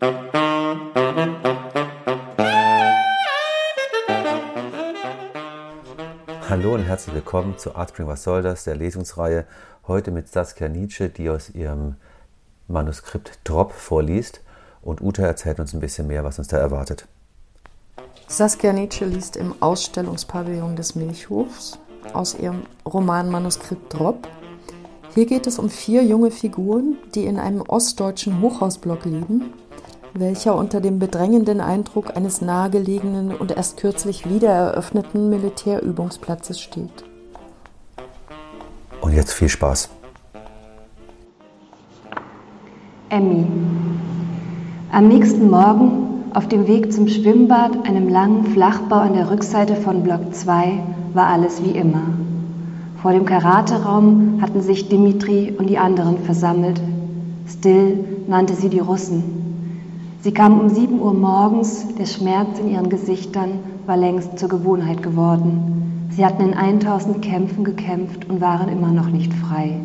Hallo und herzlich willkommen zu Artspring Was soll das, der Lesungsreihe. Heute mit Saskia Nietzsche, die aus ihrem Manuskript Drop vorliest. Und Uta erzählt uns ein bisschen mehr, was uns da erwartet. Saskia Nietzsche liest im Ausstellungspavillon des Milchhofs aus ihrem Romanmanuskript Drop. Hier geht es um vier junge Figuren, die in einem ostdeutschen Hochhausblock leben welcher unter dem bedrängenden Eindruck eines nahegelegenen und erst kürzlich wiedereröffneten Militärübungsplatzes steht. Und jetzt viel Spaß. Emmy. Am nächsten Morgen auf dem Weg zum Schwimmbad, einem langen Flachbau an der Rückseite von Block 2, war alles wie immer. Vor dem Karateraum hatten sich Dimitri und die anderen versammelt. Still nannte sie die Russen. Sie kamen um 7 Uhr morgens, der Schmerz in ihren Gesichtern war längst zur Gewohnheit geworden. Sie hatten in 1000 Kämpfen gekämpft und waren immer noch nicht frei.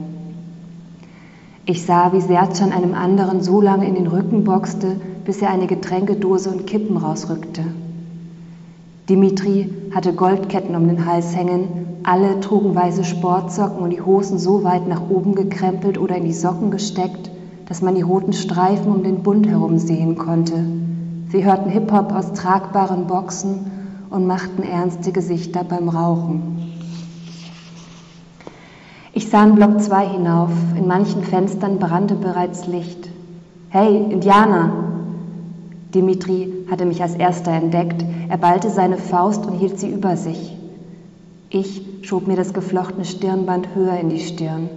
Ich sah, wie Sercan einem anderen so lange in den Rücken boxte, bis er eine Getränkedose und Kippen rausrückte. Dimitri hatte Goldketten um den Hals hängen, alle trugen weiße Sportsocken und die Hosen so weit nach oben gekrempelt oder in die Socken gesteckt, dass man die roten Streifen um den Bund herum sehen konnte. Sie hörten Hip-Hop aus tragbaren Boxen und machten ernste Gesichter beim Rauchen. Ich sah in Block 2 hinauf. In manchen Fenstern brannte bereits Licht. Hey, Indianer! Dimitri hatte mich als erster entdeckt. Er ballte seine Faust und hielt sie über sich. Ich schob mir das geflochtene Stirnband höher in die Stirn.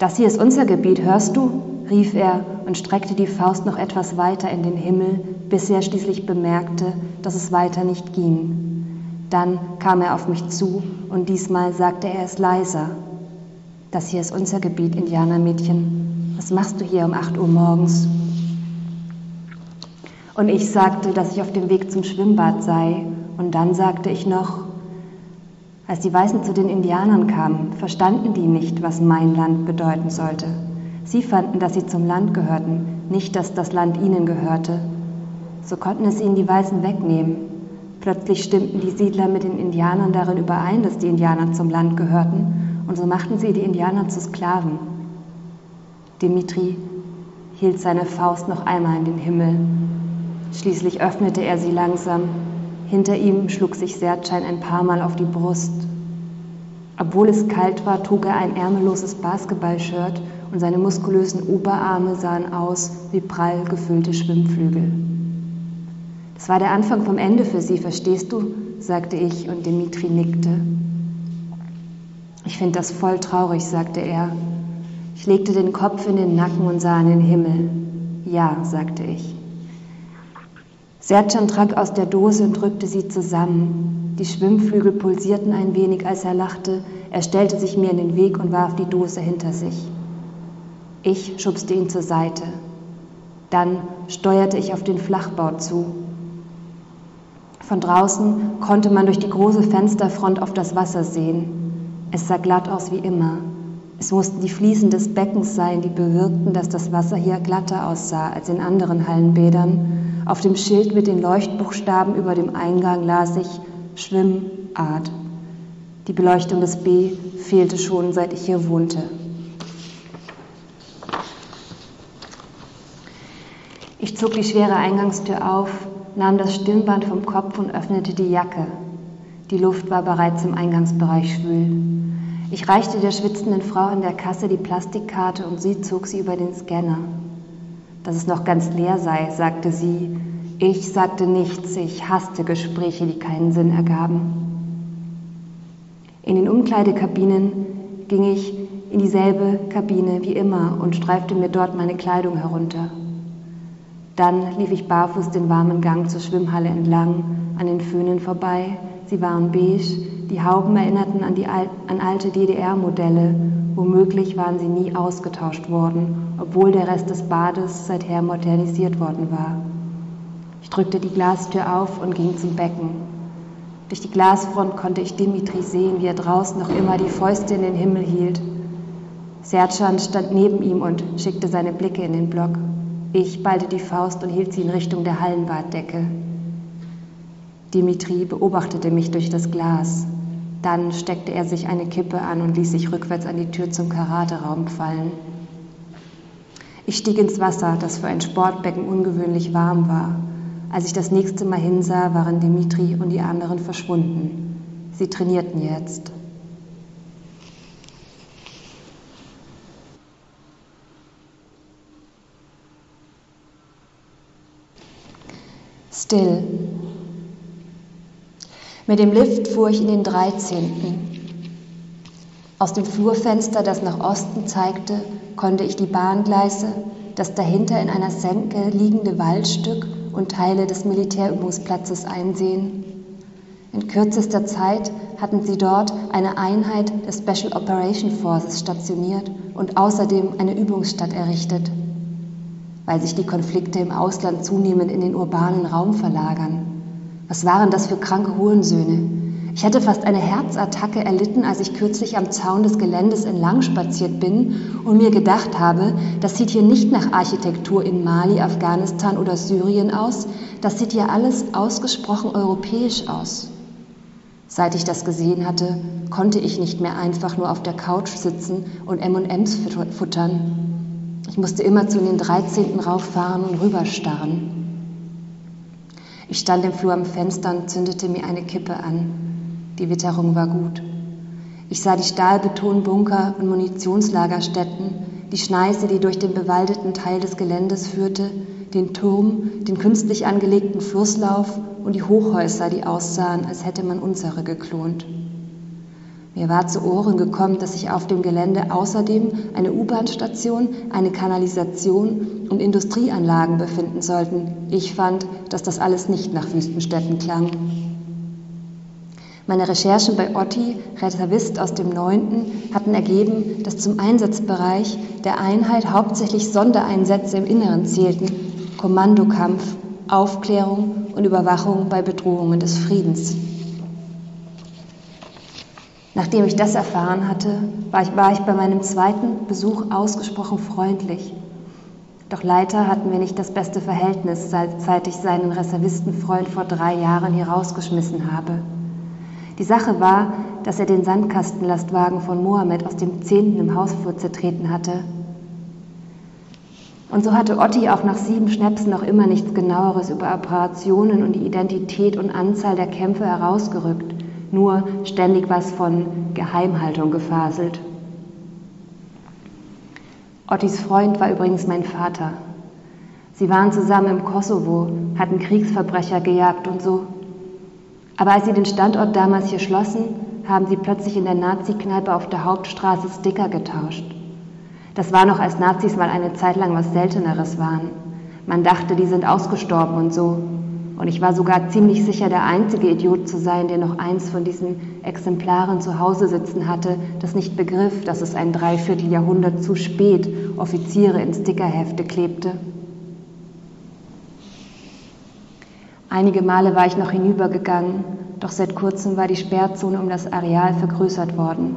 Das hier ist unser Gebiet, hörst du? rief er und streckte die Faust noch etwas weiter in den Himmel, bis er schließlich bemerkte, dass es weiter nicht ging. Dann kam er auf mich zu und diesmal sagte er es leiser. Das hier ist unser Gebiet, Indianermädchen. Was machst du hier um 8 Uhr morgens? Und ich sagte, dass ich auf dem Weg zum Schwimmbad sei. Und dann sagte ich noch, als die Weißen zu den Indianern kamen, verstanden die nicht, was mein Land bedeuten sollte. Sie fanden, dass sie zum Land gehörten, nicht, dass das Land ihnen gehörte. So konnten es ihnen die Weißen wegnehmen. Plötzlich stimmten die Siedler mit den Indianern darin überein, dass die Indianer zum Land gehörten, und so machten sie die Indianer zu Sklaven. Dimitri hielt seine Faust noch einmal in den Himmel. Schließlich öffnete er sie langsam hinter ihm schlug sich Sertschein ein paar Mal auf die Brust. Obwohl es kalt war, trug er ein ärmelloses Basketballshirt und seine muskulösen Oberarme sahen aus wie prall gefüllte Schwimmflügel. Das war der Anfang vom Ende für sie, verstehst du? sagte ich und Dimitri nickte. Ich finde das voll traurig, sagte er. Ich legte den Kopf in den Nacken und sah in den Himmel. Ja, sagte ich. Sercan trank aus der Dose und drückte sie zusammen. Die Schwimmflügel pulsierten ein wenig, als er lachte. Er stellte sich mir in den Weg und warf die Dose hinter sich. Ich schubste ihn zur Seite. Dann steuerte ich auf den Flachbau zu. Von draußen konnte man durch die große Fensterfront auf das Wasser sehen. Es sah glatt aus wie immer. Es mussten die Fliesen des Beckens sein, die bewirkten, dass das Wasser hier glatter aussah als in anderen Hallenbädern auf dem Schild mit den Leuchtbuchstaben über dem Eingang las ich Schwimmart. Die Beleuchtung des B fehlte schon, seit ich hier wohnte. Ich zog die schwere Eingangstür auf, nahm das Stirnband vom Kopf und öffnete die Jacke. Die Luft war bereits im Eingangsbereich schwül. Ich reichte der schwitzenden Frau an der Kasse die Plastikkarte und sie zog sie über den Scanner dass es noch ganz leer sei, sagte sie. Ich sagte nichts, ich hasste Gespräche, die keinen Sinn ergaben. In den Umkleidekabinen ging ich in dieselbe Kabine wie immer und streifte mir dort meine Kleidung herunter. Dann lief ich barfuß den warmen Gang zur Schwimmhalle entlang, an den Föhnen vorbei. Sie waren beige, die Hauben erinnerten an, die, an alte DDR-Modelle Womöglich waren sie nie ausgetauscht worden, obwohl der Rest des Bades seither modernisiert worden war. Ich drückte die Glastür auf und ging zum Becken. Durch die Glasfront konnte ich Dimitri sehen, wie er draußen noch immer die Fäuste in den Himmel hielt. Sercan stand neben ihm und schickte seine Blicke in den Block. Ich ballte die Faust und hielt sie in Richtung der Hallenbaddecke. Dimitri beobachtete mich durch das Glas. Dann steckte er sich eine Kippe an und ließ sich rückwärts an die Tür zum Karateraum fallen. Ich stieg ins Wasser, das für ein Sportbecken ungewöhnlich warm war. Als ich das nächste Mal hinsah, waren Dimitri und die anderen verschwunden. Sie trainierten jetzt. Still. Mit dem Lift fuhr ich in den 13. Aus dem Flurfenster, das nach Osten zeigte, konnte ich die Bahngleise, das dahinter in einer Senke liegende Waldstück und Teile des Militärübungsplatzes einsehen. In kürzester Zeit hatten sie dort eine Einheit des Special Operation Forces stationiert und außerdem eine Übungsstadt errichtet, weil sich die Konflikte im Ausland zunehmend in den urbanen Raum verlagern. Was waren das für kranke Hurensöhne? Ich hätte fast eine Herzattacke erlitten, als ich kürzlich am Zaun des Geländes entlang spaziert bin und mir gedacht habe, das sieht hier nicht nach Architektur in Mali, Afghanistan oder Syrien aus, das sieht hier alles ausgesprochen europäisch aus. Seit ich das gesehen hatte, konnte ich nicht mehr einfach nur auf der Couch sitzen und M&Ms futtern. Ich musste immer zu den 13. rauffahren und rüberstarren. Ich stand im Flur am Fenster und zündete mir eine Kippe an. Die Witterung war gut. Ich sah die Stahlbetonbunker und Munitionslagerstätten, die Schneise, die durch den bewaldeten Teil des Geländes führte, den Turm, den künstlich angelegten Flusslauf und die Hochhäuser, die aussahen, als hätte man unsere geklont. Mir war zu Ohren gekommen, dass sich auf dem Gelände außerdem eine U-Bahn-Station, eine Kanalisation und Industrieanlagen befinden sollten. Ich fand, dass das alles nicht nach Wüstenstädten klang. Meine Recherchen bei Otti, Reservist aus dem 9., hatten ergeben, dass zum Einsatzbereich der Einheit hauptsächlich Sondereinsätze im Inneren zählten, Kommandokampf, Aufklärung und Überwachung bei Bedrohungen des Friedens. Nachdem ich das erfahren hatte, war ich, war ich bei meinem zweiten Besuch ausgesprochen freundlich. Doch leider hatten wir nicht das beste Verhältnis, seit ich seinen Reservistenfreund vor drei Jahren hier rausgeschmissen habe. Die Sache war, dass er den Sandkastenlastwagen von Mohammed aus dem Zehnten im Hausflur zertreten hatte. Und so hatte Otti auch nach sieben Schnäpsen noch immer nichts genaueres über Operationen und die Identität und Anzahl der Kämpfe herausgerückt, nur ständig was von Geheimhaltung gefaselt. Ottis Freund war übrigens mein Vater. Sie waren zusammen im Kosovo, hatten Kriegsverbrecher gejagt und so. Aber als sie den Standort damals hier schlossen, haben sie plötzlich in der Nazi-Kneipe auf der Hauptstraße Sticker getauscht. Das war noch, als Nazis mal eine Zeit lang was Selteneres waren. Man dachte, die sind ausgestorben und so. Und ich war sogar ziemlich sicher, der einzige Idiot zu sein, der noch eins von diesen Exemplaren zu Hause sitzen hatte, das nicht begriff, dass es ein Dreivierteljahrhundert zu spät Offiziere in Stickerhefte klebte. Einige Male war ich noch hinübergegangen, doch seit kurzem war die Sperrzone um das Areal vergrößert worden.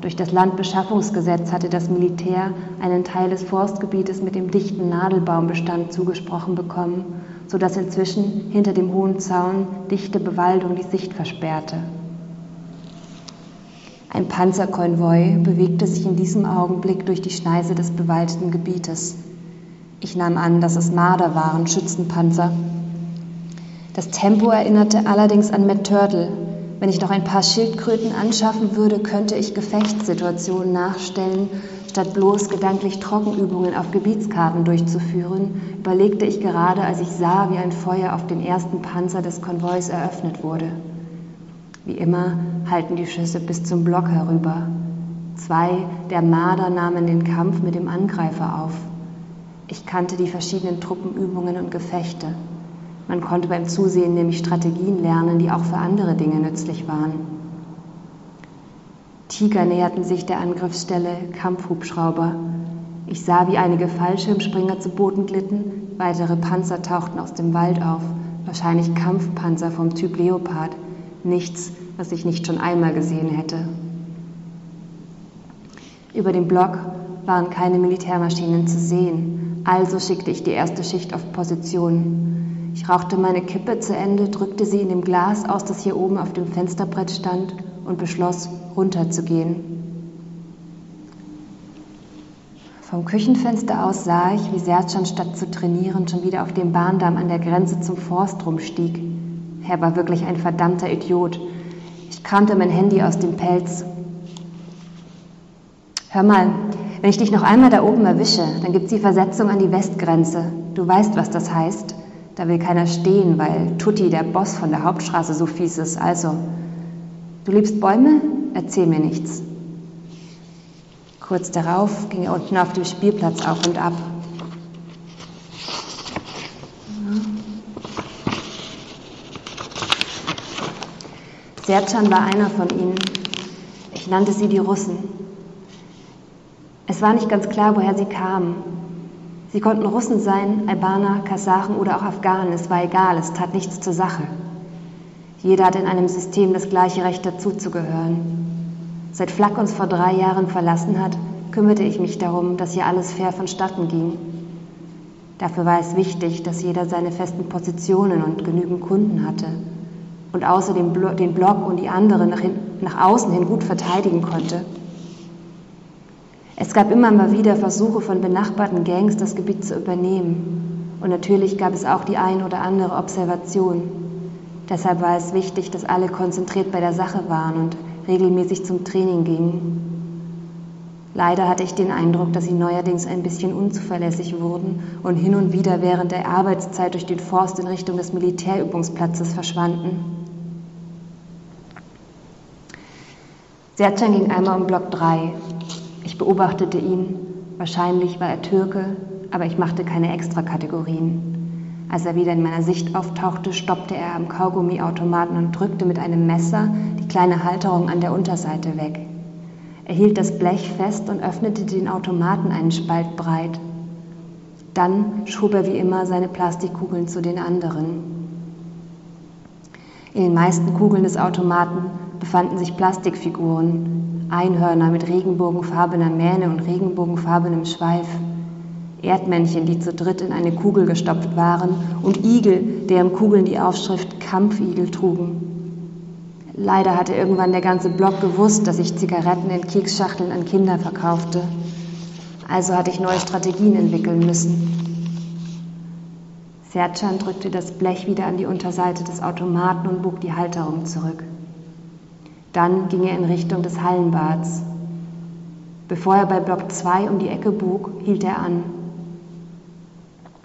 Durch das Landbeschaffungsgesetz hatte das Militär einen Teil des Forstgebietes mit dem dichten Nadelbaumbestand zugesprochen bekommen, sodass inzwischen hinter dem hohen Zaun dichte Bewaldung die Sicht versperrte. Ein Panzerkonvoi bewegte sich in diesem Augenblick durch die Schneise des bewaldeten Gebietes. Ich nahm an, dass es Marder waren, Schützenpanzer, das Tempo erinnerte allerdings an Matt Turtle. Wenn ich noch ein paar Schildkröten anschaffen würde, könnte ich Gefechtssituationen nachstellen, statt bloß gedanklich Trockenübungen auf Gebietskarten durchzuführen, überlegte ich gerade, als ich sah, wie ein Feuer auf den ersten Panzer des Konvois eröffnet wurde. Wie immer halten die Schüsse bis zum Block herüber. Zwei der Marder nahmen den Kampf mit dem Angreifer auf. Ich kannte die verschiedenen Truppenübungen und Gefechte. Man konnte beim Zusehen nämlich Strategien lernen, die auch für andere Dinge nützlich waren. Tiger näherten sich der Angriffsstelle, Kampfhubschrauber. Ich sah, wie einige Fallschirmspringer zu Boden glitten, weitere Panzer tauchten aus dem Wald auf, wahrscheinlich Kampfpanzer vom Typ Leopard, nichts, was ich nicht schon einmal gesehen hätte. Über dem Block waren keine Militärmaschinen zu sehen, Also schickte ich die erste Schicht auf Position. Ich rauchte meine Kippe zu Ende, drückte sie in dem Glas aus, das hier oben auf dem Fensterbrett stand, und beschloss, runterzugehen. Vom Küchenfenster aus sah ich, wie Sercan statt zu trainieren schon wieder auf dem Bahndamm an der Grenze zum Forst rumstieg. Er war wirklich ein verdammter Idiot. Ich kramte mein Handy aus dem Pelz. Hör mal, wenn ich dich noch einmal da oben erwische, dann gibt's die Versetzung an die Westgrenze. Du weißt, was das heißt. Da will keiner stehen, weil Tutti, der Boss von der Hauptstraße, so fies ist. Also, du liebst Bäume? Erzähl mir nichts. Kurz darauf ging er unten auf dem Spielplatz auf und ab. Sercan war einer von ihnen. Ich nannte sie die Russen. Es war nicht ganz klar, woher sie kamen. Sie konnten Russen sein, Albaner, Kasachen oder auch Afghanen. Es war egal, es tat nichts zur Sache. Jeder hat in einem System das gleiche Recht dazuzugehören. Seit Flack uns vor drei Jahren verlassen hat, kümmerte ich mich darum, dass hier alles fair vonstatten ging. Dafür war es wichtig, dass jeder seine festen Positionen und genügend Kunden hatte und außerdem den Block und die anderen nach, hin, nach außen hin gut verteidigen konnte. Es gab immer mal wieder Versuche von benachbarten Gangs, das Gebiet zu übernehmen. Und natürlich gab es auch die ein oder andere Observation. Deshalb war es wichtig, dass alle konzentriert bei der Sache waren und regelmäßig zum Training gingen. Leider hatte ich den Eindruck, dass sie neuerdings ein bisschen unzuverlässig wurden und hin und wieder während der Arbeitszeit durch den Forst in Richtung des Militärübungsplatzes verschwanden. Sercan ging einmal um Block 3. Ich beobachtete ihn. Wahrscheinlich war er Türke, aber ich machte keine Extrakategorien. Als er wieder in meiner Sicht auftauchte, stoppte er am Kaugummiautomaten und drückte mit einem Messer die kleine Halterung an der Unterseite weg. Er hielt das Blech fest und öffnete den Automaten einen Spalt breit. Dann schob er wie immer seine Plastikkugeln zu den anderen. In den meisten Kugeln des Automaten befanden sich Plastikfiguren, Einhörner mit regenbogenfarbener Mähne und regenbogenfarbenem Schweif, Erdmännchen, die zu dritt in eine Kugel gestopft waren, und Igel, deren Kugeln die Aufschrift Kampfigel trugen. Leider hatte irgendwann der ganze Block gewusst, dass ich Zigaretten in Keksschachteln an Kinder verkaufte. Also hatte ich neue Strategien entwickeln müssen. Sercan drückte das Blech wieder an die Unterseite des Automaten und bog die Halterung zurück. Dann ging er in Richtung des Hallenbads. Bevor er bei Block 2 um die Ecke bog, hielt er an.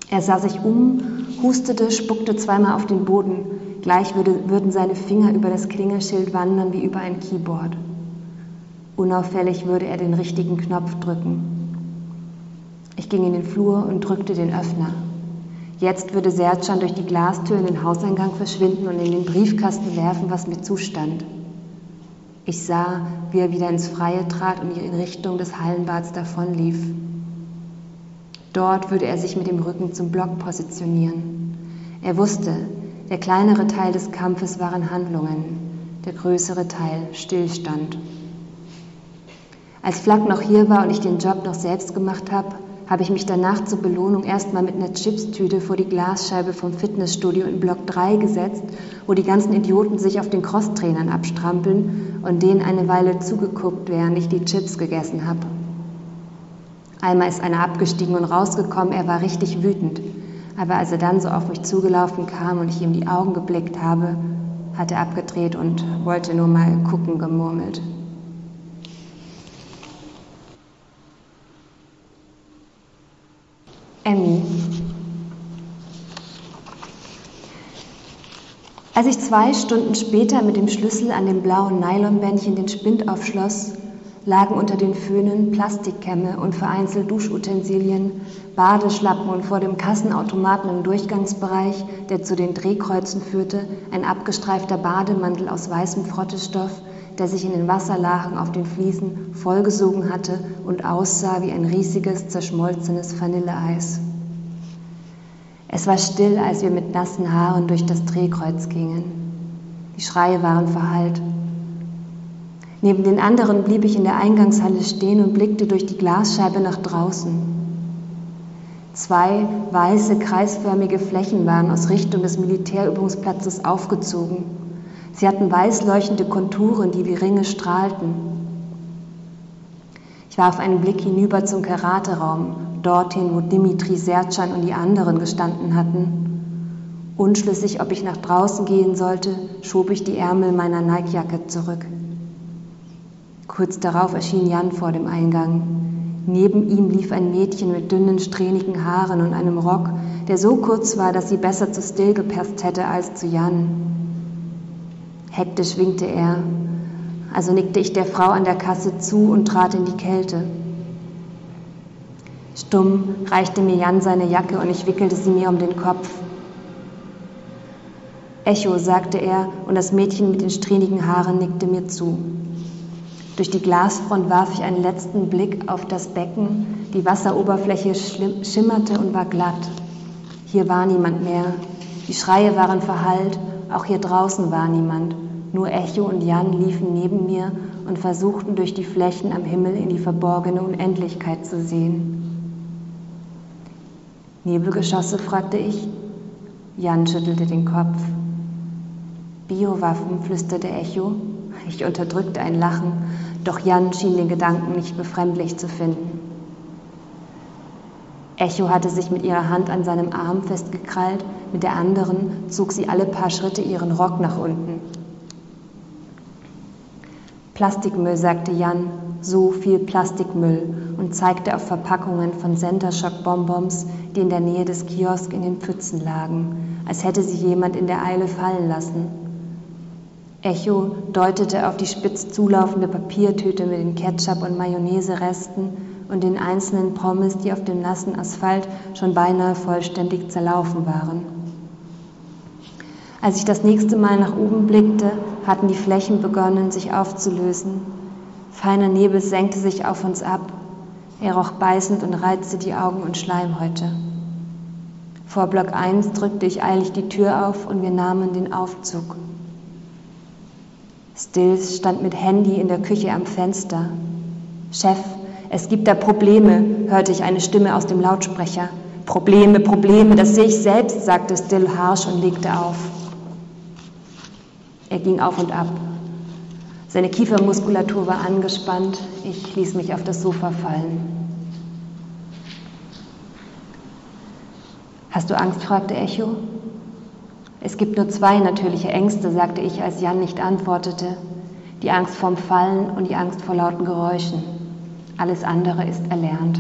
Er sah sich um, hustete, spuckte zweimal auf den Boden, Gleich würde, würden seine Finger über das Klingelschild wandern wie über ein Keyboard. Unauffällig würde er den richtigen Knopf drücken. Ich ging in den Flur und drückte den Öffner. Jetzt würde Sercan durch die Glastür in den Hauseingang verschwinden und in den Briefkasten werfen, was mir zustand. Ich sah, wie er wieder ins Freie trat und in Richtung des Hallenbads davonlief. Dort würde er sich mit dem Rücken zum Block positionieren. Er wusste, der kleinere Teil des Kampfes waren Handlungen, der größere Teil Stillstand. Als Flack noch hier war und ich den Job noch selbst gemacht habe, habe ich mich danach zur Belohnung erstmal mit einer Chipstüte vor die Glasscheibe vom Fitnessstudio in Block 3 gesetzt, wo die ganzen Idioten sich auf den Crosstrainern abstrampeln und denen eine Weile zugeguckt, während ich die Chips gegessen habe. Einmal ist einer abgestiegen und rausgekommen, er war richtig wütend. Aber als er dann so auf mich zugelaufen kam und ich ihm die Augen geblickt habe, hat er abgedreht und wollte nur mal gucken gemurmelt. Emmy. Als ich zwei Stunden später mit dem Schlüssel an dem blauen Nylonbändchen den Spind aufschloss, lagen unter den Föhnen Plastikkämme und vereinzelt Duschutensilien, Badeschlappen und vor dem Kassenautomaten im Durchgangsbereich, der zu den Drehkreuzen führte, ein abgestreifter Bademantel aus weißem Frottestoff, der sich in den Wasserlachen auf den Fliesen vollgesogen hatte und aussah wie ein riesiges, zerschmolzenes Vanilleeis. Es war still, als wir mit nassen Haaren durch das Drehkreuz gingen. Die Schreie waren verhallt. Neben den anderen blieb ich in der Eingangshalle stehen und blickte durch die Glasscheibe nach draußen. Zwei weiße, kreisförmige Flächen waren aus Richtung des Militärübungsplatzes aufgezogen. Sie hatten weiß leuchtende Konturen, die wie Ringe strahlten. Ich warf einen Blick hinüber zum Karateraum, dorthin, wo Dimitri Sertschan und die anderen gestanden hatten. Unschlüssig, ob ich nach draußen gehen sollte, schob ich die Ärmel meiner Nike-Jacke zurück. Kurz darauf erschien Jan vor dem Eingang. Neben ihm lief ein Mädchen mit dünnen, strähnigen Haaren und einem Rock, der so kurz war, dass sie besser zu Still gepasst hätte als zu Jan. Hektisch winkte er, also nickte ich der Frau an der Kasse zu und trat in die Kälte. Stumm reichte mir Jan seine Jacke und ich wickelte sie mir um den Kopf. Echo, sagte er, und das Mädchen mit den strähnigen Haaren nickte mir zu. Durch die Glasfront warf ich einen letzten Blick auf das Becken. Die Wasseroberfläche schimmerte und war glatt. Hier war niemand mehr. Die Schreie waren verhallt. Auch hier draußen war niemand. Nur Echo und Jan liefen neben mir und versuchten durch die Flächen am Himmel in die verborgene Unendlichkeit zu sehen. Nebelgeschosse? fragte ich. Jan schüttelte den Kopf. Biowaffen, flüsterte Echo. Ich unterdrückte ein Lachen, doch Jan schien den Gedanken nicht befremdlich zu finden. Echo hatte sich mit ihrer Hand an seinem Arm festgekrallt, mit der anderen zog sie alle paar Schritte ihren Rock nach unten. Plastikmüll, sagte Jan, so viel Plastikmüll und zeigte auf Verpackungen von Center Shock Bonbons, die in der Nähe des Kiosks in den Pfützen lagen, als hätte sie jemand in der Eile fallen lassen. Echo deutete auf die spitz zulaufende Papiertüte mit den Ketchup- und Mayonnaise-Resten und den einzelnen Pommes, die auf dem nassen Asphalt schon beinahe vollständig zerlaufen waren. Als ich das nächste Mal nach oben blickte, hatten die Flächen begonnen, sich aufzulösen. Feiner Nebel senkte sich auf uns ab. Er roch beißend und reizte die Augen und Schleimhäute. Vor Block 1 drückte ich eilig die Tür auf und wir nahmen den Aufzug. Stills stand mit Handy in der Küche am Fenster. Chef, es gibt da Probleme, hörte ich eine Stimme aus dem Lautsprecher. Probleme, Probleme, das sehe ich selbst, sagte Still harsch und legte auf. Er ging auf und ab. Seine Kiefermuskulatur war angespannt. Ich ließ mich auf das Sofa fallen. Hast du Angst? fragte Echo. Es gibt nur zwei natürliche Ängste, sagte ich, als Jan nicht antwortete. Die Angst vorm Fallen und die Angst vor lauten Geräuschen. Alles andere ist erlernt.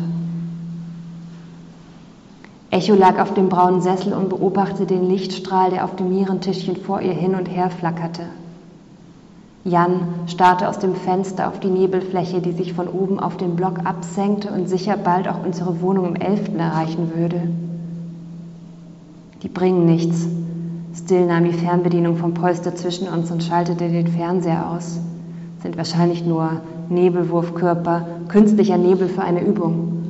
Echo lag auf dem braunen Sessel und beobachtete den Lichtstrahl, der auf dem Mierentischchen vor ihr hin und her flackerte. Jan starrte aus dem Fenster auf die Nebelfläche, die sich von oben auf den Block absenkte und sicher bald auch unsere Wohnung im Elften erreichen würde. Die bringen nichts, Still nahm die Fernbedienung vom Polster zwischen uns und schaltete den Fernseher aus. Sind wahrscheinlich nur Nebelwurfkörper, künstlicher Nebel für eine Übung.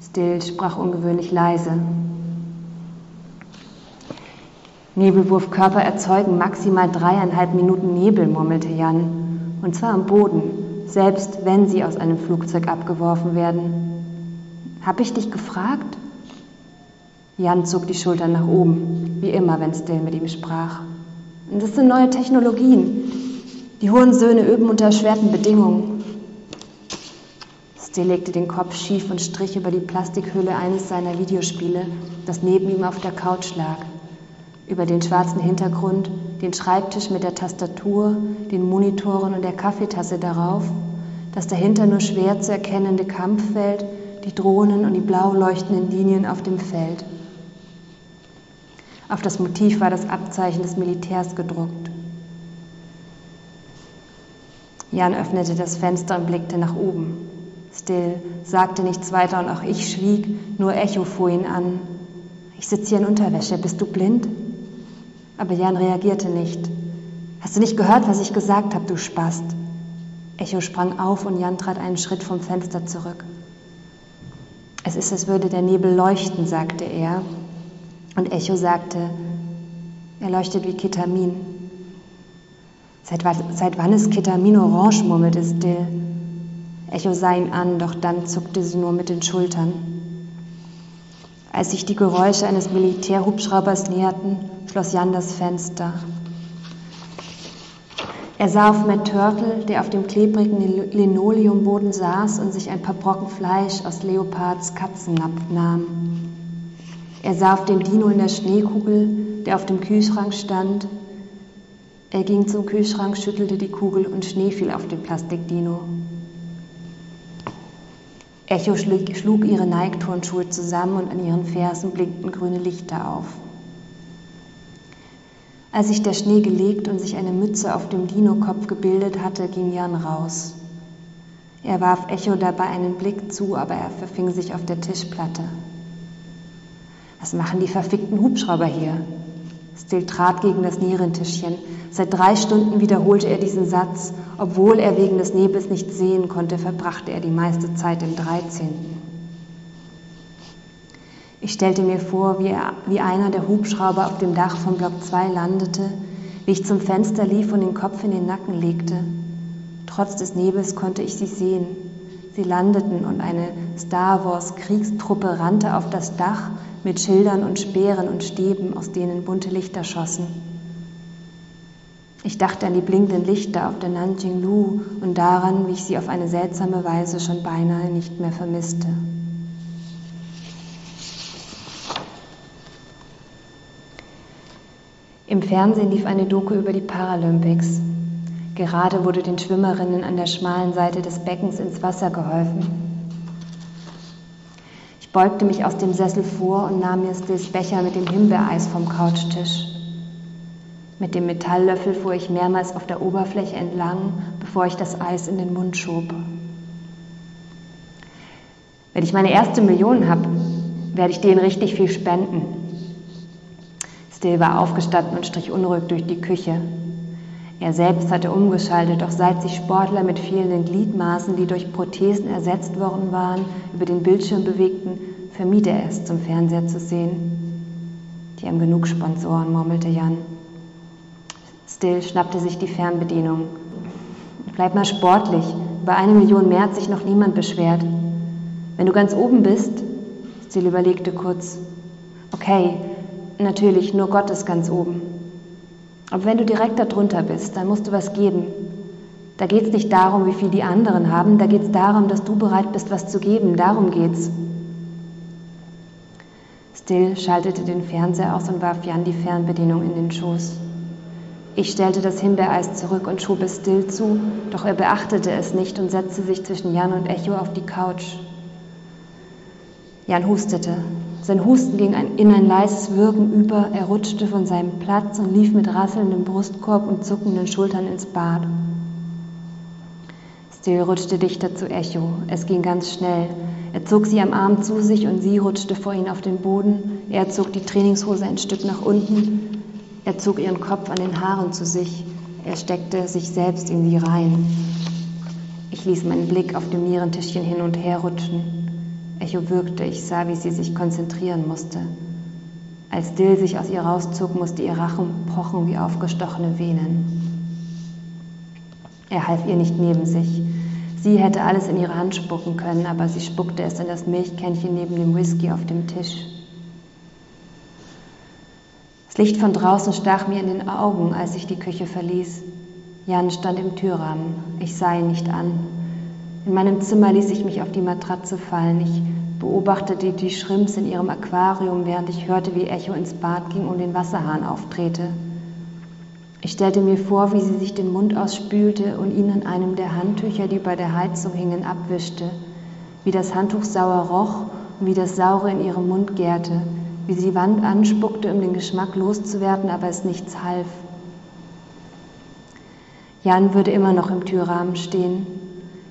Still sprach ungewöhnlich leise. Nebelwurfkörper erzeugen maximal dreieinhalb Minuten Nebel, murmelte Jan. Und zwar am Boden, selbst wenn sie aus einem Flugzeug abgeworfen werden. Hab ich dich gefragt? Jan zog die Schultern nach oben, wie immer, wenn Still mit ihm sprach. Und das sind neue Technologien. Die hohen Söhne üben unter erschwerten Bedingungen. Still legte den Kopf schief und strich über die Plastikhülle eines seiner Videospiele, das neben ihm auf der Couch lag. Über den schwarzen Hintergrund, den Schreibtisch mit der Tastatur, den Monitoren und der Kaffeetasse darauf, das dahinter nur schwer zu erkennende Kampffeld, die Drohnen und die blau leuchtenden Linien auf dem Feld. Auf das Motiv war das Abzeichen des Militärs gedruckt. Jan öffnete das Fenster und blickte nach oben. Still sagte nichts weiter und auch ich schwieg, nur Echo fuhr ihn an. Ich sitze hier in Unterwäsche, bist du blind? Aber Jan reagierte nicht. Hast du nicht gehört, was ich gesagt habe, du Spast? Echo sprang auf und Jan trat einen Schritt vom Fenster zurück. Es ist, als würde der Nebel leuchten, sagte er und Echo sagte, er leuchtet wie Ketamin. Seit, seit wann ist Ketamin orange, murmelte Still. Echo sah ihn an, doch dann zuckte sie nur mit den Schultern. Als sich die Geräusche eines Militärhubschraubers näherten, schloss Jan das Fenster. Er sah auf Matt Turtle, der auf dem klebrigen Linoleumboden saß und sich ein paar Brocken Fleisch aus Leopards Katzennapf nahm. Er sah auf den Dino in der Schneekugel, der auf dem Kühlschrank stand. Er ging zum Kühlschrank, schüttelte die Kugel und Schnee fiel auf den Plastikdino. Echo schlug ihre Neigturnschuhe zusammen und an ihren Fersen blinkten grüne Lichter auf. Als sich der Schnee gelegt und sich eine Mütze auf dem Dino-Kopf gebildet hatte, ging Jan raus. Er warf Echo dabei einen Blick zu, aber er verfing sich auf der Tischplatte. Was machen die verfickten Hubschrauber hier? Still trat gegen das Nierentischchen. Seit drei Stunden wiederholte er diesen Satz. Obwohl er wegen des Nebels nicht sehen konnte, verbrachte er die meiste Zeit im 13. Ich stellte mir vor, wie, er, wie einer der Hubschrauber auf dem Dach von Block 2 landete, wie ich zum Fenster lief und den Kopf in den Nacken legte. Trotz des Nebels konnte ich sie sehen. Sie landeten und eine Star Wars Kriegstruppe rannte auf das Dach mit Schildern und Speeren und Stäben, aus denen bunte Lichter schossen. Ich dachte an die blinkenden Lichter auf der Nanjing Lu und daran, wie ich sie auf eine seltsame Weise schon beinahe nicht mehr vermisste. Im Fernsehen lief eine Doku über die Paralympics. Gerade wurde den Schwimmerinnen an der schmalen Seite des Beckens ins Wasser geholfen. Ich beugte mich aus dem Sessel vor und nahm mir Stills Becher mit dem Himbeereis vom Couchtisch. Mit dem Metalllöffel fuhr ich mehrmals auf der Oberfläche entlang, bevor ich das Eis in den Mund schob. Wenn ich meine erste Million habe, werde ich denen richtig viel spenden. Still war aufgestanden und strich unruhig durch die Küche. Er selbst hatte umgeschaltet, doch seit sich Sportler mit fehlenden Gliedmaßen, die durch Prothesen ersetzt worden waren, über den Bildschirm bewegten, vermied er es, zum Fernseher zu sehen. Die haben genug Sponsoren, murmelte Jan. Still schnappte sich die Fernbedienung. Bleib mal sportlich. Über eine Million mehr hat sich noch niemand beschwert. Wenn du ganz oben bist, Still überlegte kurz. Okay, natürlich nur Gott ist ganz oben. Aber wenn du direkt darunter bist, dann musst du was geben. Da geht es nicht darum, wie viel die anderen haben, da geht es darum, dass du bereit bist, was zu geben. Darum geht's. Still schaltete den Fernseher aus und warf Jan die Fernbedienung in den Schoß. Ich stellte das Himbeereis zurück und schob es Still zu, doch er beachtete es nicht und setzte sich zwischen Jan und Echo auf die Couch. Jan hustete. Sein Husten ging in ein leises Wirken über, er rutschte von seinem Platz und lief mit rasselndem Brustkorb und zuckenden Schultern ins Bad. Still rutschte dichter zu Echo. Es ging ganz schnell. Er zog sie am Arm zu sich und sie rutschte vor ihn auf den Boden. Er zog die Trainingshose ein Stück nach unten. Er zog ihren Kopf an den Haaren zu sich. Er steckte sich selbst in sie rein. Ich ließ meinen Blick auf dem Nierentischchen hin und her rutschen. Echo wirkte, ich sah, wie sie sich konzentrieren musste. Als Dill sich aus ihr rauszog, musste ihr Rachen pochen wie aufgestochene Venen. Er half ihr nicht neben sich. Sie hätte alles in ihre Hand spucken können, aber sie spuckte es in das Milchkännchen neben dem Whisky auf dem Tisch. Das Licht von draußen stach mir in den Augen, als ich die Küche verließ. Jan stand im Türrahmen. Ich sah ihn nicht an. In meinem Zimmer ließ ich mich auf die Matratze fallen. Ich beobachtete die Schrimps in ihrem Aquarium, während ich hörte, wie Echo ins Bad ging und den Wasserhahn aufdrehte. Ich stellte mir vor, wie sie sich den Mund ausspülte und ihn an einem der Handtücher, die bei der Heizung hingen, abwischte, wie das Handtuch sauer roch und wie das Saure in ihrem Mund gärte, wie sie die Wand anspuckte, um den Geschmack loszuwerden, aber es nichts half. Jan würde immer noch im Türrahmen stehen,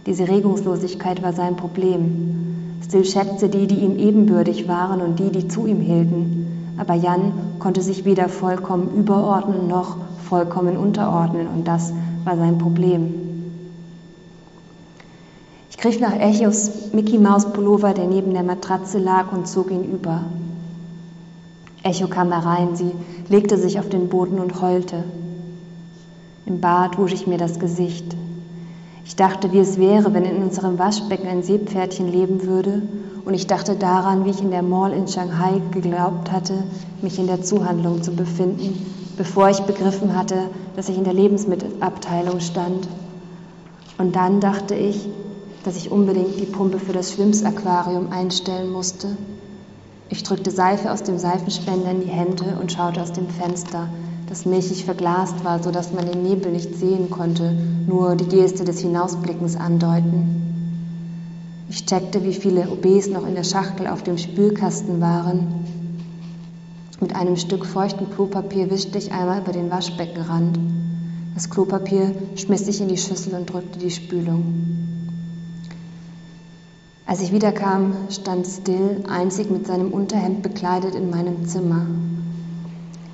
diese Regungslosigkeit war sein Problem. Still schätzte die, die ihm ebenbürtig waren und die, die zu ihm hielten. Aber Jan konnte sich weder vollkommen überordnen noch vollkommen unterordnen und das war sein Problem. Ich griff nach Echos Mickey Maus Pullover, der neben der Matratze lag, und zog ihn über. Echo kam herein, sie legte sich auf den Boden und heulte. Im Bad wusch ich mir das Gesicht. Ich dachte, wie es wäre, wenn in unserem Waschbecken ein Seepferdchen leben würde und ich dachte daran, wie ich in der Mall in Shanghai geglaubt hatte, mich in der Zuhandlung zu befinden, bevor ich begriffen hatte, dass ich in der Lebensmittelabteilung stand. Und dann dachte ich, dass ich unbedingt die Pumpe für das Schwimmsaquarium einstellen musste. Ich drückte Seife aus dem Seifenspender in die Hände und schaute aus dem Fenster, das milchig verglast war, so dass man den Nebel nicht sehen konnte, nur die Geste des Hinausblickens andeuten. Ich checkte, wie viele OBs noch in der Schachtel auf dem Spülkasten waren. Mit einem Stück feuchten Klopapier wischte ich einmal über den Waschbeckenrand. Das Klopapier schmiss ich in die Schüssel und drückte die Spülung. Als ich wiederkam, stand Still einzig mit seinem Unterhemd bekleidet in meinem Zimmer.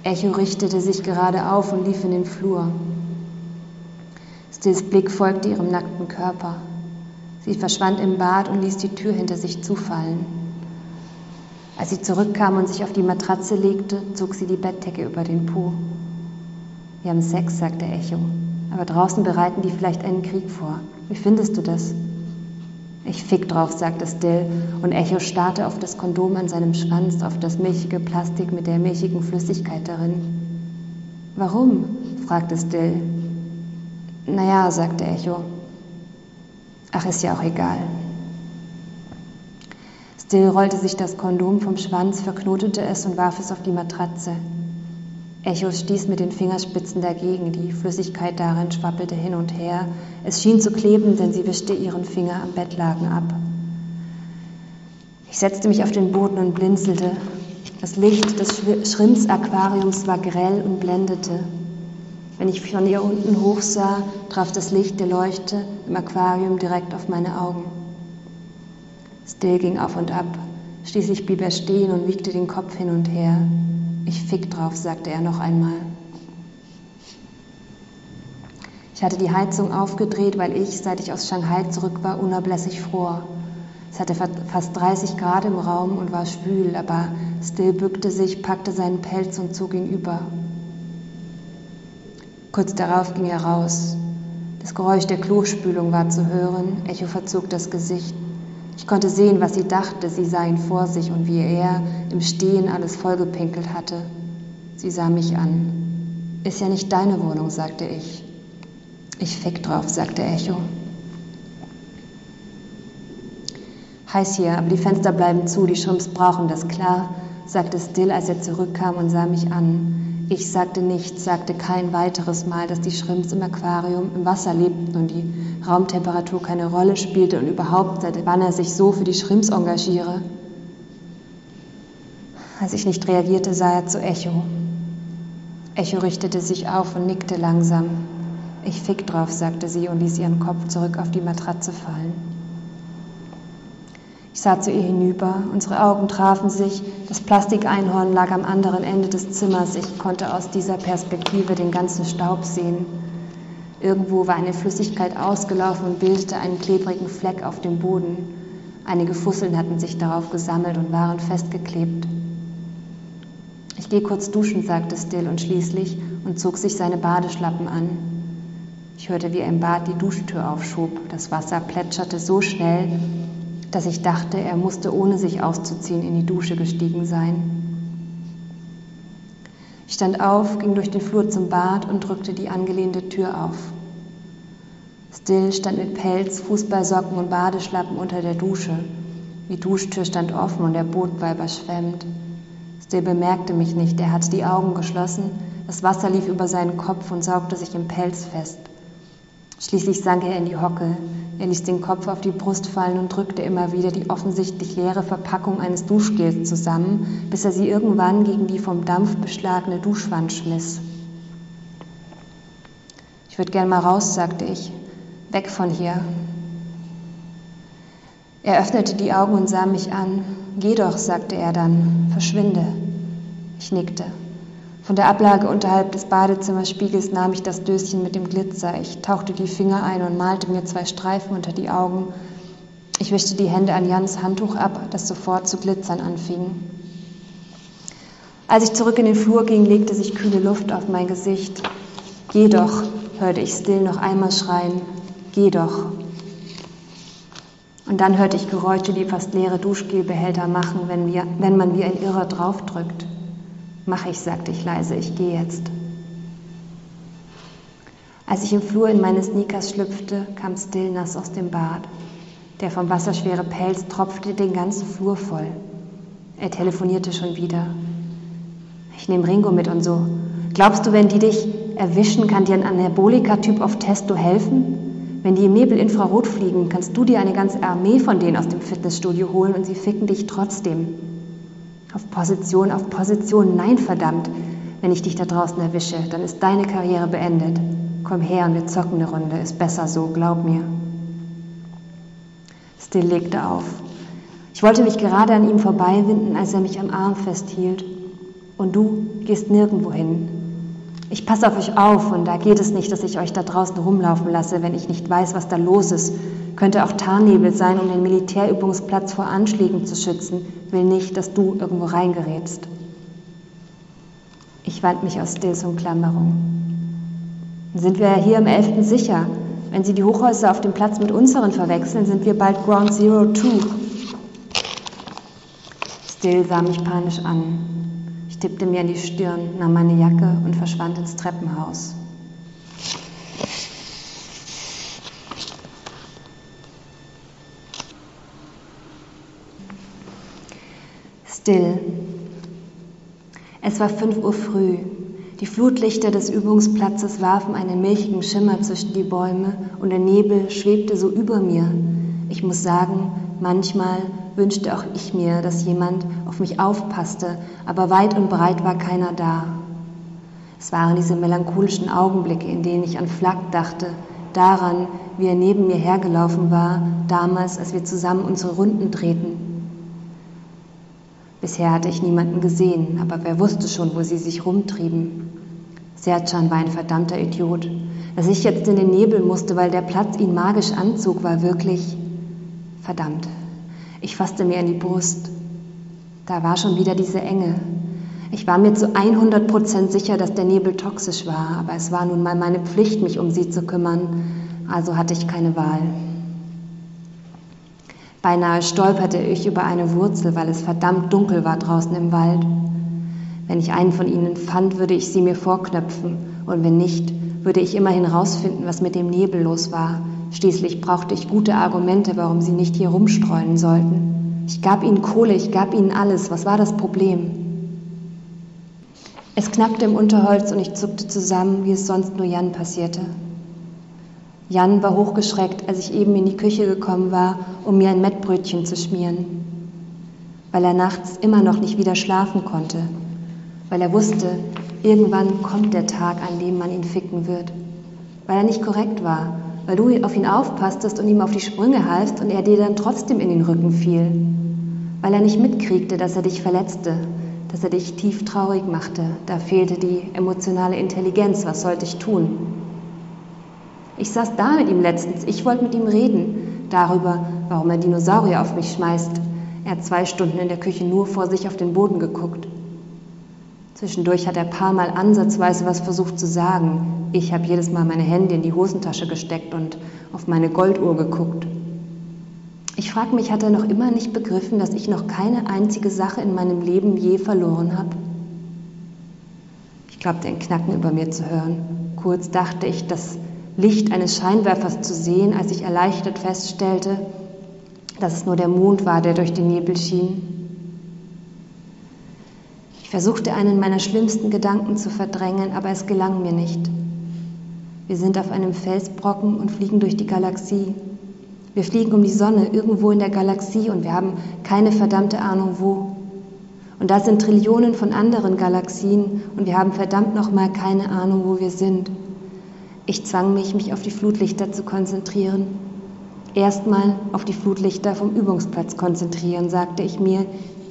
Echo richtete sich gerade auf und lief in den Flur. Stills Blick folgte ihrem nackten Körper. Sie verschwand im Bad und ließ die Tür hinter sich zufallen. Als sie zurückkam und sich auf die Matratze legte, zog sie die Bettdecke über den Po. Wir haben Sex, sagte Echo, aber draußen bereiten die vielleicht einen Krieg vor. Wie findest du das? Ich fick drauf, sagte Still, und Echo starrte auf das Kondom an seinem Schwanz, auf das milchige Plastik mit der milchigen Flüssigkeit darin. Warum? fragte Still. Naja, sagte Echo. Ach, ist ja auch egal. Still rollte sich das Kondom vom Schwanz, verknotete es und warf es auf die Matratze. Echo stieß mit den Fingerspitzen dagegen, die Flüssigkeit darin schwappelte hin und her. Es schien zu kleben, denn sie wischte ihren Finger am Bettlaken ab. Ich setzte mich auf den Boden und blinzelte. Das Licht des Schrimpsaquariums war grell und blendete. Wenn ich von ihr unten hoch sah, traf das Licht der Leuchte im Aquarium direkt auf meine Augen. Still ging auf und ab. Schließlich blieb er stehen und wiegte den Kopf hin und her. Ich fick drauf, sagte er noch einmal. Ich hatte die Heizung aufgedreht, weil ich, seit ich aus Shanghai zurück war, unablässig fror. Es hatte fast 30 Grad im Raum und war schwül, aber Still bückte sich, packte seinen Pelz und zog ihn über. Kurz darauf ging er raus. Das Geräusch der Klospülung war zu hören. Echo verzog das Gesicht. Ich konnte sehen, was sie dachte. Sie sah ihn vor sich und wie er im Stehen alles vollgepinkelt hatte. Sie sah mich an. Ist ja nicht deine Wohnung, sagte ich. Ich fick drauf, sagte Echo. Heiß hier, aber die Fenster bleiben zu, die Schrimps brauchen das, klar, sagte Still, als er zurückkam und sah mich an. Ich sagte nichts, sagte kein weiteres Mal, dass die Schrimps im Aquarium im Wasser lebten und die Raumtemperatur keine Rolle spielte und überhaupt, seit wann er sich so für die Schrimps engagiere. Als ich nicht reagierte, sah er zu Echo. Echo richtete sich auf und nickte langsam. Ich fick drauf, sagte sie und ließ ihren Kopf zurück auf die Matratze fallen. Ich sah zu ihr hinüber, unsere Augen trafen sich, das Plastikeinhorn lag am anderen Ende des Zimmers, ich konnte aus dieser Perspektive den ganzen Staub sehen. Irgendwo war eine Flüssigkeit ausgelaufen und bildete einen klebrigen Fleck auf dem Boden. Einige Fusseln hatten sich darauf gesammelt und waren festgeklebt. Ich gehe kurz duschen, sagte Still und schließlich und zog sich seine Badeschlappen an. Ich hörte, wie er im Bad die Duschtür aufschob. Das Wasser plätscherte so schnell, dass ich dachte, er musste ohne sich auszuziehen in die Dusche gestiegen sein. Ich stand auf, ging durch den Flur zum Bad und drückte die angelehnte Tür auf. Still stand mit Pelz, Fußballsocken und Badeschlappen unter der Dusche. Die Duschtür stand offen und der Boot war überschwemmt. Still bemerkte mich nicht, er hatte die Augen geschlossen, das Wasser lief über seinen Kopf und saugte sich im Pelz fest. Schließlich sank er in die Hocke. Er ließ den Kopf auf die Brust fallen und drückte immer wieder die offensichtlich leere Verpackung eines Duschgels zusammen, bis er sie irgendwann gegen die vom Dampf beschlagene Duschwand schmiss. Ich würde gern mal raus, sagte ich. Weg von hier. Er öffnete die Augen und sah mich an. Geh doch, sagte er dann. Verschwinde. Ich nickte. Von der Ablage unterhalb des Badezimmerspiegels nahm ich das Döschen mit dem Glitzer. Ich tauchte die Finger ein und malte mir zwei Streifen unter die Augen. Ich wischte die Hände an Jans Handtuch ab, das sofort zu glitzern anfing. Als ich zurück in den Flur ging, legte sich kühle Luft auf mein Gesicht. Geh doch, hörte ich still noch einmal schreien. Geh doch. Und dann hörte ich Geräusche, die fast leere Duschgelbehälter machen, wenn, wir, wenn man wie ein Irrer draufdrückt. Mach ich, sagte ich leise, ich gehe jetzt. Als ich im Flur in meine Sneakers schlüpfte, kam Still nass aus dem Bad. Der vom Wasser schwere Pelz tropfte den ganzen Flur voll. Er telefonierte schon wieder. Ich nehme Ringo mit und so. Glaubst du, wenn die dich erwischen, kann dir ein Anabolika-Typ auf Testo helfen? Wenn die im Nebel Infrarot fliegen, kannst du dir eine ganze Armee von denen aus dem Fitnessstudio holen und sie ficken dich trotzdem. Auf Position, auf Position, nein, verdammt. Wenn ich dich da draußen erwische, dann ist deine Karriere beendet. Komm her und wir zocken eine Runde, ist besser so, glaub mir. Still legte auf. Ich wollte mich gerade an ihm vorbeiwinden, als er mich am Arm festhielt. Und du gehst nirgendwo hin. Ich passe auf euch auf und da geht es nicht, dass ich euch da draußen rumlaufen lasse, wenn ich nicht weiß, was da los ist. Könnte auch Tarnnebel sein, um den Militärübungsplatz vor Anschlägen zu schützen. Will nicht, dass du irgendwo reingerätst. Ich wand mich aus Stills Umklammerung. Sind wir hier im 11. sicher? Wenn Sie die Hochhäuser auf dem Platz mit unseren verwechseln, sind wir bald Ground Zero 2. Still sah mich panisch an tippte mir an die Stirn, nahm meine Jacke und verschwand ins Treppenhaus. Still. Es war fünf Uhr früh. Die Flutlichter des Übungsplatzes warfen einen milchigen Schimmer zwischen die Bäume und der Nebel schwebte so über mir. Ich muss sagen, manchmal wünschte auch ich mir, dass jemand auf mich aufpasste, aber weit und breit war keiner da. Es waren diese melancholischen Augenblicke, in denen ich an Flack dachte, daran, wie er neben mir hergelaufen war, damals, als wir zusammen unsere Runden drehten. Bisher hatte ich niemanden gesehen, aber wer wusste schon, wo sie sich rumtrieben. Sercan war ein verdammter Idiot. Dass ich jetzt in den Nebel musste, weil der Platz ihn magisch anzog, war wirklich verdammt. Ich fasste mir in die Brust. Da war schon wieder diese Enge. Ich war mir zu 100 Prozent sicher, dass der Nebel toxisch war, aber es war nun mal meine Pflicht, mich um sie zu kümmern, also hatte ich keine Wahl. Beinahe stolperte ich über eine Wurzel, weil es verdammt dunkel war draußen im Wald. Wenn ich einen von ihnen fand, würde ich sie mir vorknöpfen, und wenn nicht, würde ich immerhin rausfinden, was mit dem Nebel los war, Schließlich brauchte ich gute Argumente, warum sie nicht hier rumstreuen sollten. Ich gab ihnen Kohle, ich gab ihnen alles. Was war das Problem? Es knackte im Unterholz und ich zuckte zusammen, wie es sonst nur Jan passierte. Jan war hochgeschreckt, als ich eben in die Küche gekommen war, um mir ein Mettbrötchen zu schmieren, weil er nachts immer noch nicht wieder schlafen konnte, weil er wusste, irgendwann kommt der Tag, an dem man ihn ficken wird, weil er nicht korrekt war, weil du auf ihn aufpasstest und ihm auf die Sprünge halfst und er dir dann trotzdem in den Rücken fiel, weil er nicht mitkriegte, dass er dich verletzte, dass er dich tief traurig machte. Da fehlte die emotionale Intelligenz. Was sollte ich tun? Ich saß da mit ihm letztens. Ich wollte mit ihm reden darüber, warum er Dinosaurier auf mich schmeißt. Er hat zwei Stunden in der Küche nur vor sich auf den Boden geguckt. Zwischendurch hat er paar Mal ansatzweise was versucht zu sagen. Ich habe jedes Mal meine Hände in die Hosentasche gesteckt und auf meine Golduhr geguckt. Ich frage mich, hat er noch immer nicht begriffen, dass ich noch keine einzige Sache in meinem Leben je verloren habe? Ich glaubte, ein Knacken über mir zu hören. Kurz dachte ich, das Licht eines Scheinwerfers zu sehen, als ich erleichtert feststellte, dass es nur der Mond war, der durch den Nebel schien versuchte einen meiner schlimmsten Gedanken zu verdrängen, aber es gelang mir nicht. Wir sind auf einem Felsbrocken und fliegen durch die Galaxie. Wir fliegen um die Sonne irgendwo in der Galaxie und wir haben keine verdammte Ahnung wo. Und da sind Trillionen von anderen Galaxien und wir haben verdammt nochmal keine Ahnung, wo wir sind. Ich zwang mich, mich auf die Flutlichter zu konzentrieren. Erstmal auf die Flutlichter vom Übungsplatz konzentrieren, sagte ich mir,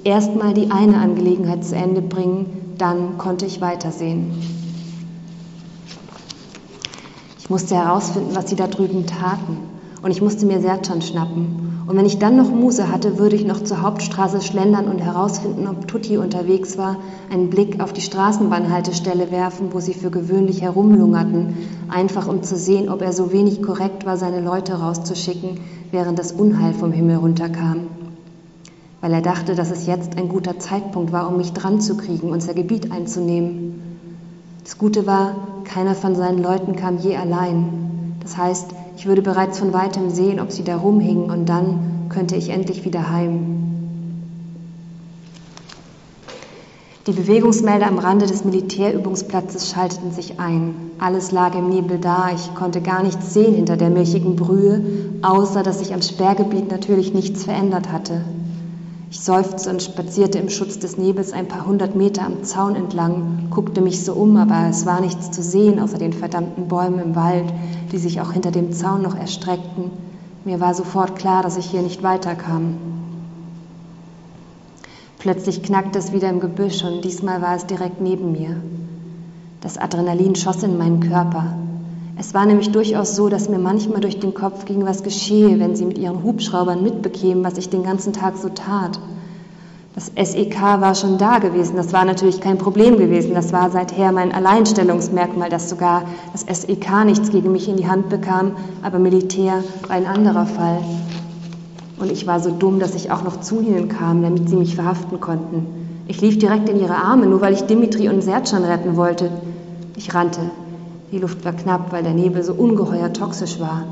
erstmal die eine Angelegenheit zu Ende bringen, dann konnte ich weitersehen. Ich musste herausfinden, was sie da drüben taten. Und ich musste mir Sertan schnappen. Und wenn ich dann noch Muse hatte, würde ich noch zur Hauptstraße schlendern und herausfinden, ob Tutti unterwegs war, einen Blick auf die Straßenbahnhaltestelle werfen, wo sie für gewöhnlich herumlungerten, einfach um zu sehen, ob er so wenig korrekt war, seine Leute rauszuschicken, während das Unheil vom Himmel runterkam. Weil er dachte, dass es jetzt ein guter Zeitpunkt war, um mich dran zu kriegen, unser Gebiet einzunehmen. Das Gute war, keiner von seinen Leuten kam je allein. Das heißt, ich würde bereits von weitem sehen, ob sie da rumhingen und dann könnte ich endlich wieder heim. Die Bewegungsmelder am Rande des Militärübungsplatzes schalteten sich ein. Alles lag im Nebel da. Ich konnte gar nichts sehen hinter der milchigen Brühe, außer dass sich am Sperrgebiet natürlich nichts verändert hatte. Ich seufzte und spazierte im Schutz des Nebels ein paar hundert Meter am Zaun entlang, guckte mich so um, aber es war nichts zu sehen außer den verdammten Bäumen im Wald, die sich auch hinter dem Zaun noch erstreckten. Mir war sofort klar, dass ich hier nicht weiterkam. Plötzlich knackte es wieder im Gebüsch und diesmal war es direkt neben mir. Das Adrenalin schoss in meinen Körper. Es war nämlich durchaus so, dass mir manchmal durch den Kopf ging, was geschehe, wenn sie mit ihren Hubschraubern mitbekämen, was ich den ganzen Tag so tat. Das SEK war schon da gewesen, das war natürlich kein Problem gewesen, das war seither mein Alleinstellungsmerkmal, dass sogar das SEK nichts gegen mich in die Hand bekam, aber Militär war ein anderer Fall. Und ich war so dumm, dass ich auch noch zu ihnen kam, damit sie mich verhaften konnten. Ich lief direkt in ihre Arme, nur weil ich Dimitri und Sercan retten wollte. Ich rannte. Die Luft war knapp, weil der Nebel so ungeheuer toxisch war.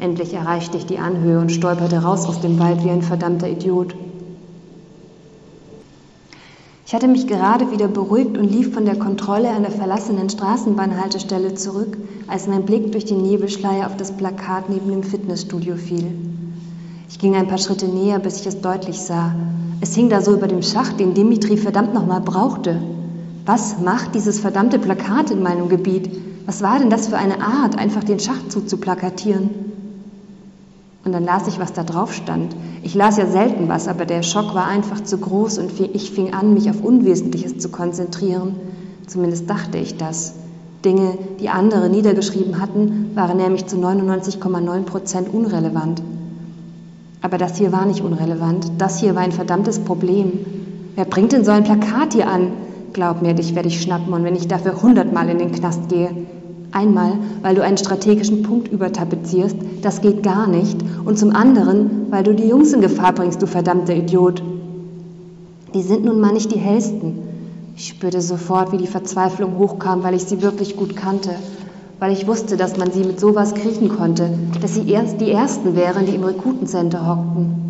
Endlich erreichte ich die Anhöhe und stolperte raus aus dem Wald wie ein verdammter Idiot. Ich hatte mich gerade wieder beruhigt und lief von der Kontrolle an der verlassenen Straßenbahnhaltestelle zurück, als mein Blick durch den Nebelschleier auf das Plakat neben dem Fitnessstudio fiel. Ich ging ein paar Schritte näher, bis ich es deutlich sah. Es hing da so über dem Schacht, den Dimitri verdammt nochmal brauchte. Was macht dieses verdammte Plakat in meinem Gebiet? Was war denn das für eine Art, einfach den Schacht zuzuplakatieren? Und dann las ich, was da drauf stand. Ich las ja selten was, aber der Schock war einfach zu groß und ich fing an, mich auf Unwesentliches zu konzentrieren. Zumindest dachte ich das. Dinge, die andere niedergeschrieben hatten, waren nämlich zu 99,9 Prozent unrelevant. Aber das hier war nicht unrelevant. Das hier war ein verdammtes Problem. Wer bringt denn so ein Plakat hier an? Glaub mir, dich werde ich schnappen und wenn ich dafür hundertmal in den Knast gehe. Einmal, weil du einen strategischen Punkt übertapezierst, das geht gar nicht. Und zum anderen, weil du die Jungs in Gefahr bringst, du verdammter Idiot. Die sind nun mal nicht die hellsten. Ich spürte sofort, wie die Verzweiflung hochkam, weil ich sie wirklich gut kannte weil ich wusste, dass man sie mit sowas kriechen konnte, dass sie erst die Ersten wären, die im Rekrutencenter hockten.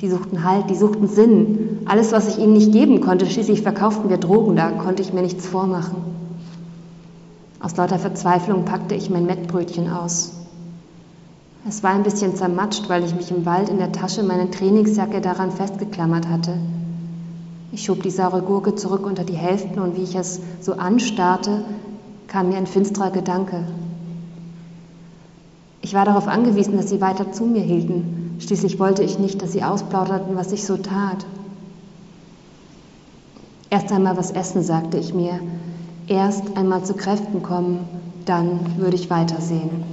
Die suchten Halt, die suchten Sinn. Alles, was ich ihnen nicht geben konnte, schließlich verkauften wir Drogen, da konnte ich mir nichts vormachen. Aus lauter Verzweiflung packte ich mein Mettbrötchen aus. Es war ein bisschen zermatscht, weil ich mich im Wald in der Tasche meine Trainingsjacke daran festgeklammert hatte. Ich schob die saure Gurke zurück unter die Hälften und wie ich es so anstarrte, kam mir ein finsterer Gedanke. Ich war darauf angewiesen, dass sie weiter zu mir hielten. Schließlich wollte ich nicht, dass sie ausplauderten, was ich so tat. Erst einmal was essen, sagte ich mir. Erst einmal zu Kräften kommen, dann würde ich weitersehen.